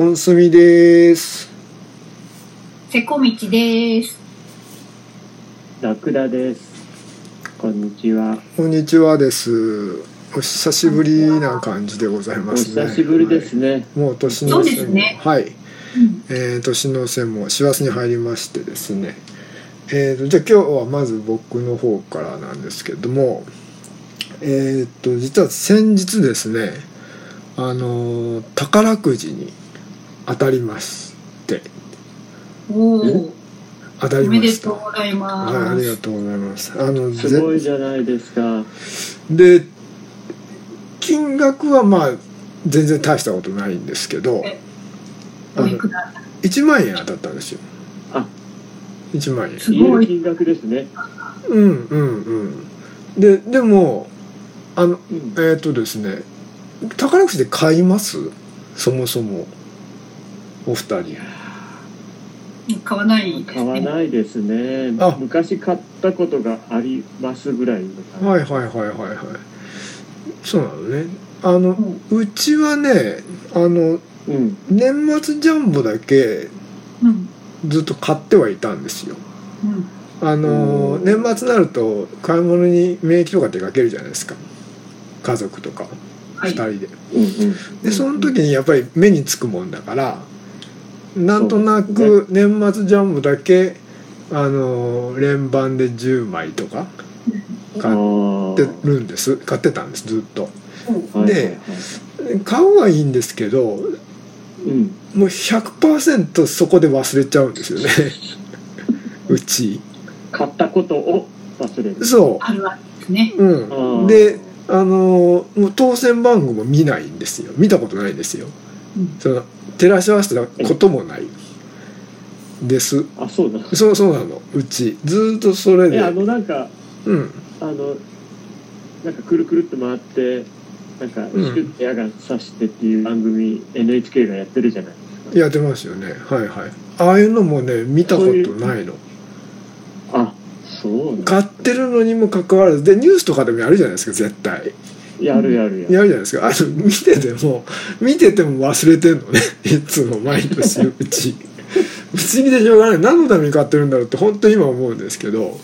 おんすみです。せこみちです。ラクダです。こんにちは。こんにちはです。お久しぶりな感じでございおますね。久しぶりですね。はいもう年の瀬も、ねはい、うん、えー、年の瀬も師走に入りましてですね。えーとじゃあ今日はまず僕の方からなんですけども、えーと実は先日ですね、あのー宝くじに当たりましておお、当たおめでりました。とうございます。はい、ありがとうございます。あのすごいじゃないですか。で金額はまあ全然大したことないんですけどえあのおいくら？1万円当たったんですよあ、1万円すごい。金額ですね。うんうんうんででもあのうんえっ、とですね宝くじで買います？そもそもお二人買わないです買わね。ないですねあ。昔買ったことがありますぐらい。はいはいはいはいはいそうなのねあのうんうちはねあのうん。年末ジャンボだけうん、ずっと買ってはいたんですようん、あのうん年末になると買い物に免疫とか出かけるじゃないですか家族とか2はい。人で、うんうん。でその時にやっぱり目につくもんだからなんとなく年末ジャンボだけあの連番で10枚とかあ買っーてるんです。買ってたんですずっと。はいではいはい買うはいいんですけどうん。もう100%そこで忘れちゃうんですよね。うち。買ったことを忘れる。そあるわけですね。ううんであのーもう当選番号も見ないんですよ。見たことないんですよ。うん、その照らし合わせたこともないです。あ、そうだ。そうそうなの。うち。ずーっとそれえ、であのなんか、うん。あの、なんかくるくるっと回って、なんか、シうんュッて矢が刺してっていう番組、NHK がやってるじゃない。ですか。やってますよね。はいはい。ああいうのもね見たことないの。あ、そうなんだ。買ってるのにもかかわらず。でニュースとかでもやるじゃないですか絶対やるやるやる。やるじゃないですか。あの見てても見てても忘れてんのね。いつも毎年うち。不思議でしょうがない。何のために買ってるんだろうって本当に今思うんですけど。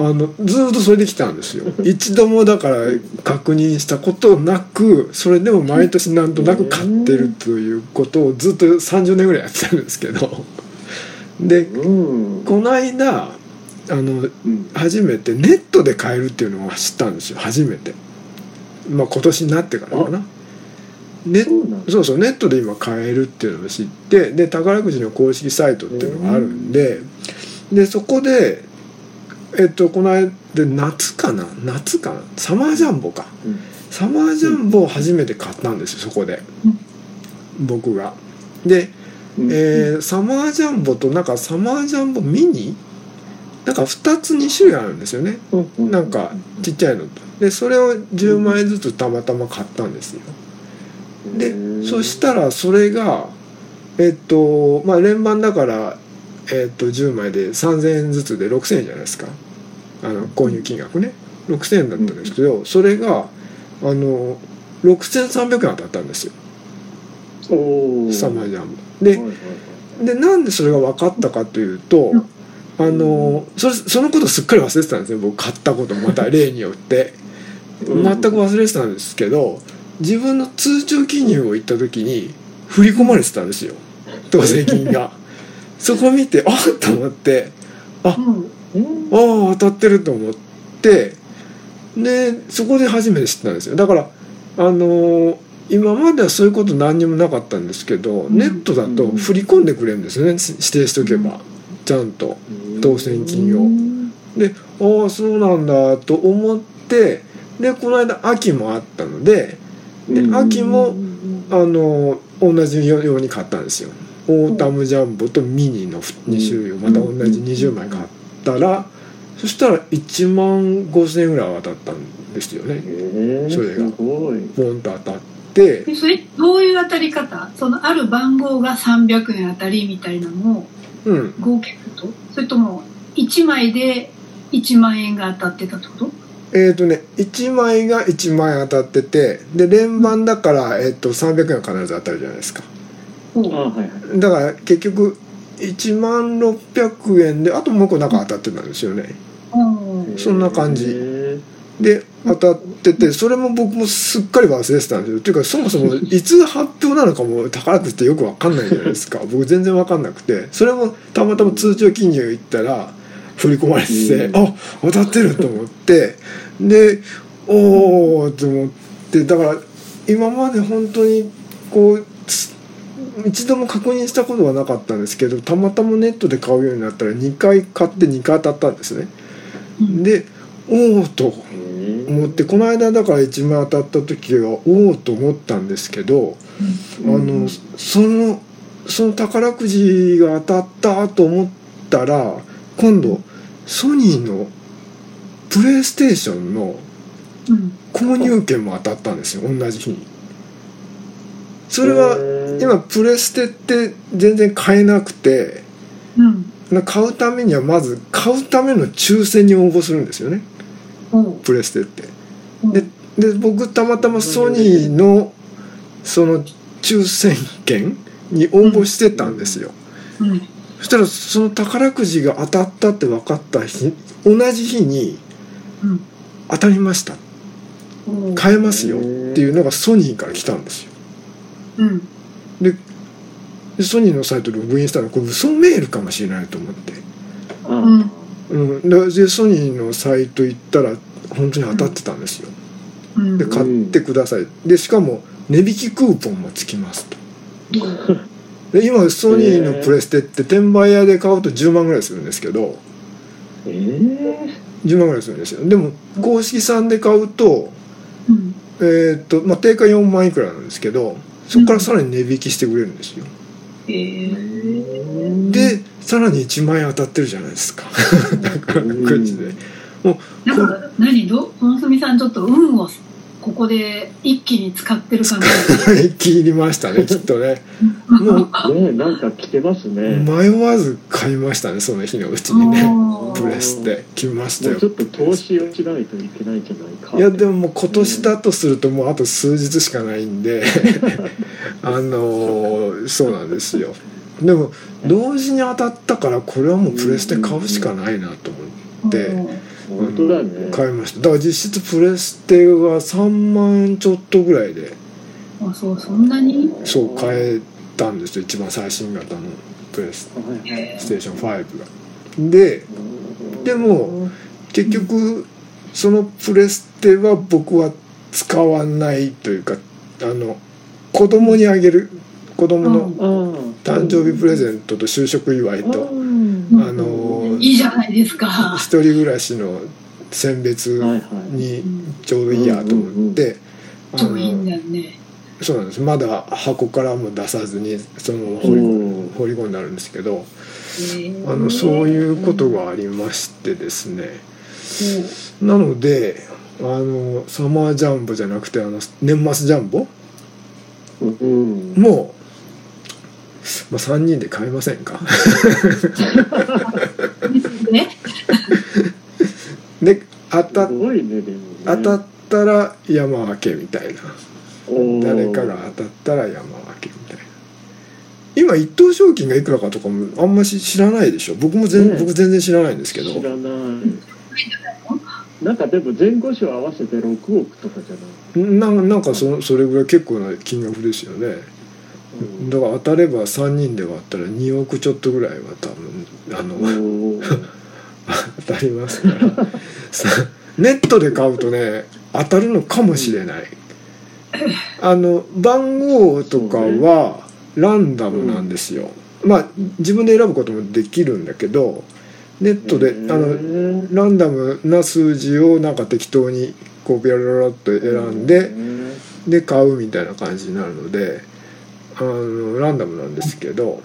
あのずーっとそれで来たんですよ。一度もだから確認したことなくそれでも毎年なんとなく買ってるということをずっと30年ぐらいやってたんですけど。でうん。この間あのうん。初めてネットで買えるっていうのを知ったんですよ。初めてまあ今年になってからかな。ネそう。そうそうネットで今買えるっていうのを知ってで宝くじの公式サイトっていうのがあるんででそこでえっとこの間で夏かな？夏かな？サマージャンボか。うん。サマージャンボを初めて買ったんですよそこで。うん。僕が。でうん。えーサマージャンボとなんかサマージャンボミニなんか2つ2種類あるんですよね。うん。なんかちっちゃいのと。でそれを10枚ずつたまたま買ったんですよ。でそしたらそれがえっとまあ連番だからえっと10枚で3,000円ずつで6,000円じゃないですか。あの購入金額ね。6,000円だったんですけどそれがあの6,300円当たったんですよ。おー。サマージャンボででなんでそれが分かったかというと、うんあのそれそのことすっかり忘れてたんですね僕買ったことまた例によって。うん。全く忘れてたんですけど自分の通帳記入を行った時に振り込まれてたんですよ。当選金が。そこ見てあっと思って。うん、うん。ああ当たってると思って。でそこで初めて知ったんですよ。だからあのー今まではそういうこと何にもなかったんですけど、ん。ネットだと振り込んでくれるんですよね。指定しておけば、ちゃんと当選金を。でああそうなんだと思ってでこの間秋もあったのででうん。秋もうんあの同じように買ったんですよ。オータムジャンボとミニの2種類をまた同じ20枚買ったらそしたら1万5,000円ぐらい当たったんですよね。それが。すごい。ポンと当たって。でそれどういう当たり方？そのある番号が300円当たりみたいなのをうん合計すると？それとも1枚で1万円が当たってたってこと？えっ、とね1枚が1万円当たっててで連番だから、えっと300円は必ず当たるじゃないですか。ほうあはいはい。だから結局1万600円であともう一個なんか当たってたんですよね。うん。そんな感じ。へで当たっててそれも僕もすっかり忘れてたんですよ。っていうかそもそもいつ発表なのかも宝くじってよく分かんないじゃないですか。僕全然分かんなくて。それもたまたま通帳記入行ったら振り込まれてて、うん。あ当たってると思って。でおおと思って。だから今まで本当にこうつ一度も確認したことはなかったんですけどたまたまネットで買うようになったら2回買って2回当たったんですね。うん。でおおと。え思ってこの間だから1枚当たった時はおおと思ったんですけど、あのそのその宝くじが当たったと思ったら今度ソニーのプレイステーションのうん。購入券も当たったんですよ同じ日に。それは今プレステって全然買えなくてうん。な買うためにはまず買うための抽選に応募するんですよねプレステって。でで僕たまたまソニーのその抽選券に応募してたんですよ、うん。そしたらその宝くじが当たったって分かった日同じ日にうん。当たりました。買えますよ。っていうのがソニーから来たんですよ。うん。ででソニーのサイトでログインしたらこれ嘘メールかもしれないと思って、あうん。うん、ででソニーのサイト行ったら本当に当たってたんですよ。うん。で買ってください。でしかも値引きクーポンもつきますと。で今ソニーのプレステって転売屋で買うと10万ぐらいするんですけど。ええ10万ぐらいするんですよ。でも公式さんで買うと,、うん。えーっとまあ、定価4万いくらなんですけどそこからさらに値引きしてくれるんですよ。えー。でさらに1万円当たってるじゃないですか。宝くじで。なんか何ど？本住さんちょっと運をここで一気に使ってる感じ。切りましたねきっとね。もうねなんか来てますね。迷わず買いましたねその日のうちにね。プレステ来ましたよ。もうちょっと投資をしないといけないんじゃないか。いやでももう今年だとするともうあと数日しかないんで。あのーそうなんですよでも同時に当たったからこれはもうプレステ買うしかないなと思って本当だね。買いました。だから実質プレステが3万円ちょっとぐらいであそうそんなに？そう買えたんですよ。一番最新型のプレスステーション5が。ででも結局そのプレステは僕は使わないというかあの子供にあげる。子供の誕生日プレゼントと就職祝いとあのいいじゃないですか。一人暮らしの選別。にちょうどいいやと思ってあ超いいんのだよね。そうなんです。まだ箱からも出さずにそのまま放りり込んであるんですけどえー。あのそういうことがありましてですね。なのであのサマージャンボじゃなくてあの年末ジャンボうん。もう、まあ、3人で買いませんか？ね。で当たすごいねね。当たったら山分けみたいな。誰かが当たったら山分けみたいな。今一等賞金がいくらかとかもあんまし知らないでしょ。僕も全、ね。僕全然知らないんですけど。知らない。なんかでも前後賞合わせて6億とかじゃない？ななんかそそれぐらい結構な金額ですよね。うんだから当たれば3人で割ったら2億ちょっとぐらいは多分あの当たりますから。さネットで買うとね当たるのかもしれない。あの番号とかはランダムなんですよ、まあ自分で選ぶこともできるんだけどネットであののランダムな数字をなんか適当にこうピラララっと選んでで買うみたいな感じになるのであのランダムなんですけど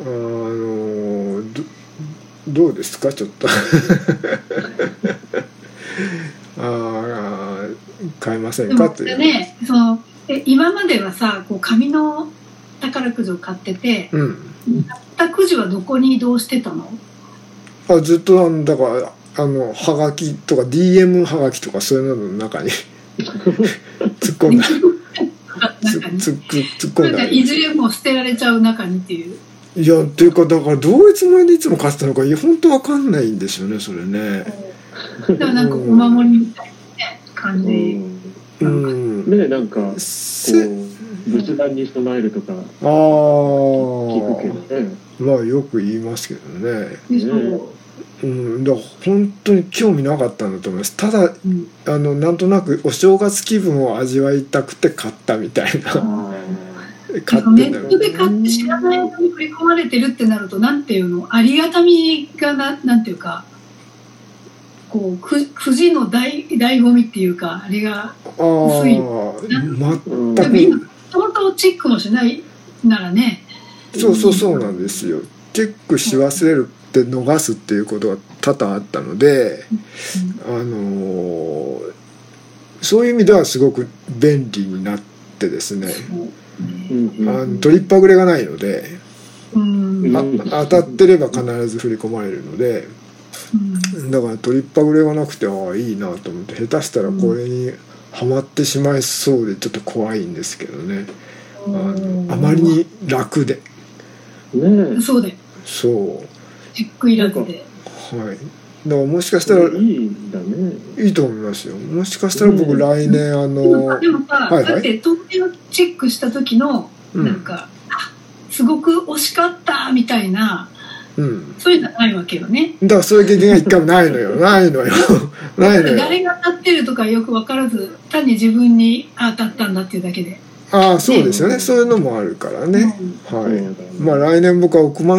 あのどどうですか？ちょっと。あー買えませんか？という、ねそのえ今まではさこう紙の宝くじを買っててうん。買ったくじはどこに移動してたの？あずっとなんだからあのはがきとか DM はがきとかそういうのの中に。突っ込んだ。つ中に。突っ込なんんかでありますいずれもう捨てられちゃう中にっていう。いやっていうかだからどういうつもりでいつも買ってたのかいや本当わかんないんですよねそれね。だからなんかお守りみたいなね感じ。うなんんねなんかこせう仏壇に備えるとかあ聞くけどあね。まあよく言いますけどね。でそう。ねうんだから本当に興味なかったんだと思います。ただうん。あのなんとなくお正月気分を味わいたくて買ったみたいな。あ 買っネッてんだよトで買って知らない間に振り込まれてるってなるとなんていうの？ありがたみがななんていうかこうくくじの大醍醐味っていうかあれが薄い。まーうんでも今トマトチェックもしないならね。そうそうそうなんですよ。チェックし忘れるって逃すっていうことが多々あったのであのーそういう意味ではすごく便利になってですねうんうんあの取りっぱぐれがないのでうん。うんあ当たってれば必ず振り込まれるのでうん。だから取りっぱぐれがなくてああいいなと思って下手したらこれにはまってしまいそうでちょっと怖いんですけどね。あのあまりに楽で。ねそうで。そうチェックいらずで。はい。だからもしかしたらいいんだね。いいと思いますよ。もしかしたら僕うん。来年あのでもさ、はいはい。だって統計をチェックした時のうん。なんか、あすごく惜しかったみたいなうん。そういうのはないわけよね。だからそういう経験が一回もないのよ。ないのよ。ないのよ。誰が当たってるとかよく分からず単に自分にあ当たったんだっていうだけで、ああそうですよね。そういうのもあるからね、うん。はい。まあ来年僕は億万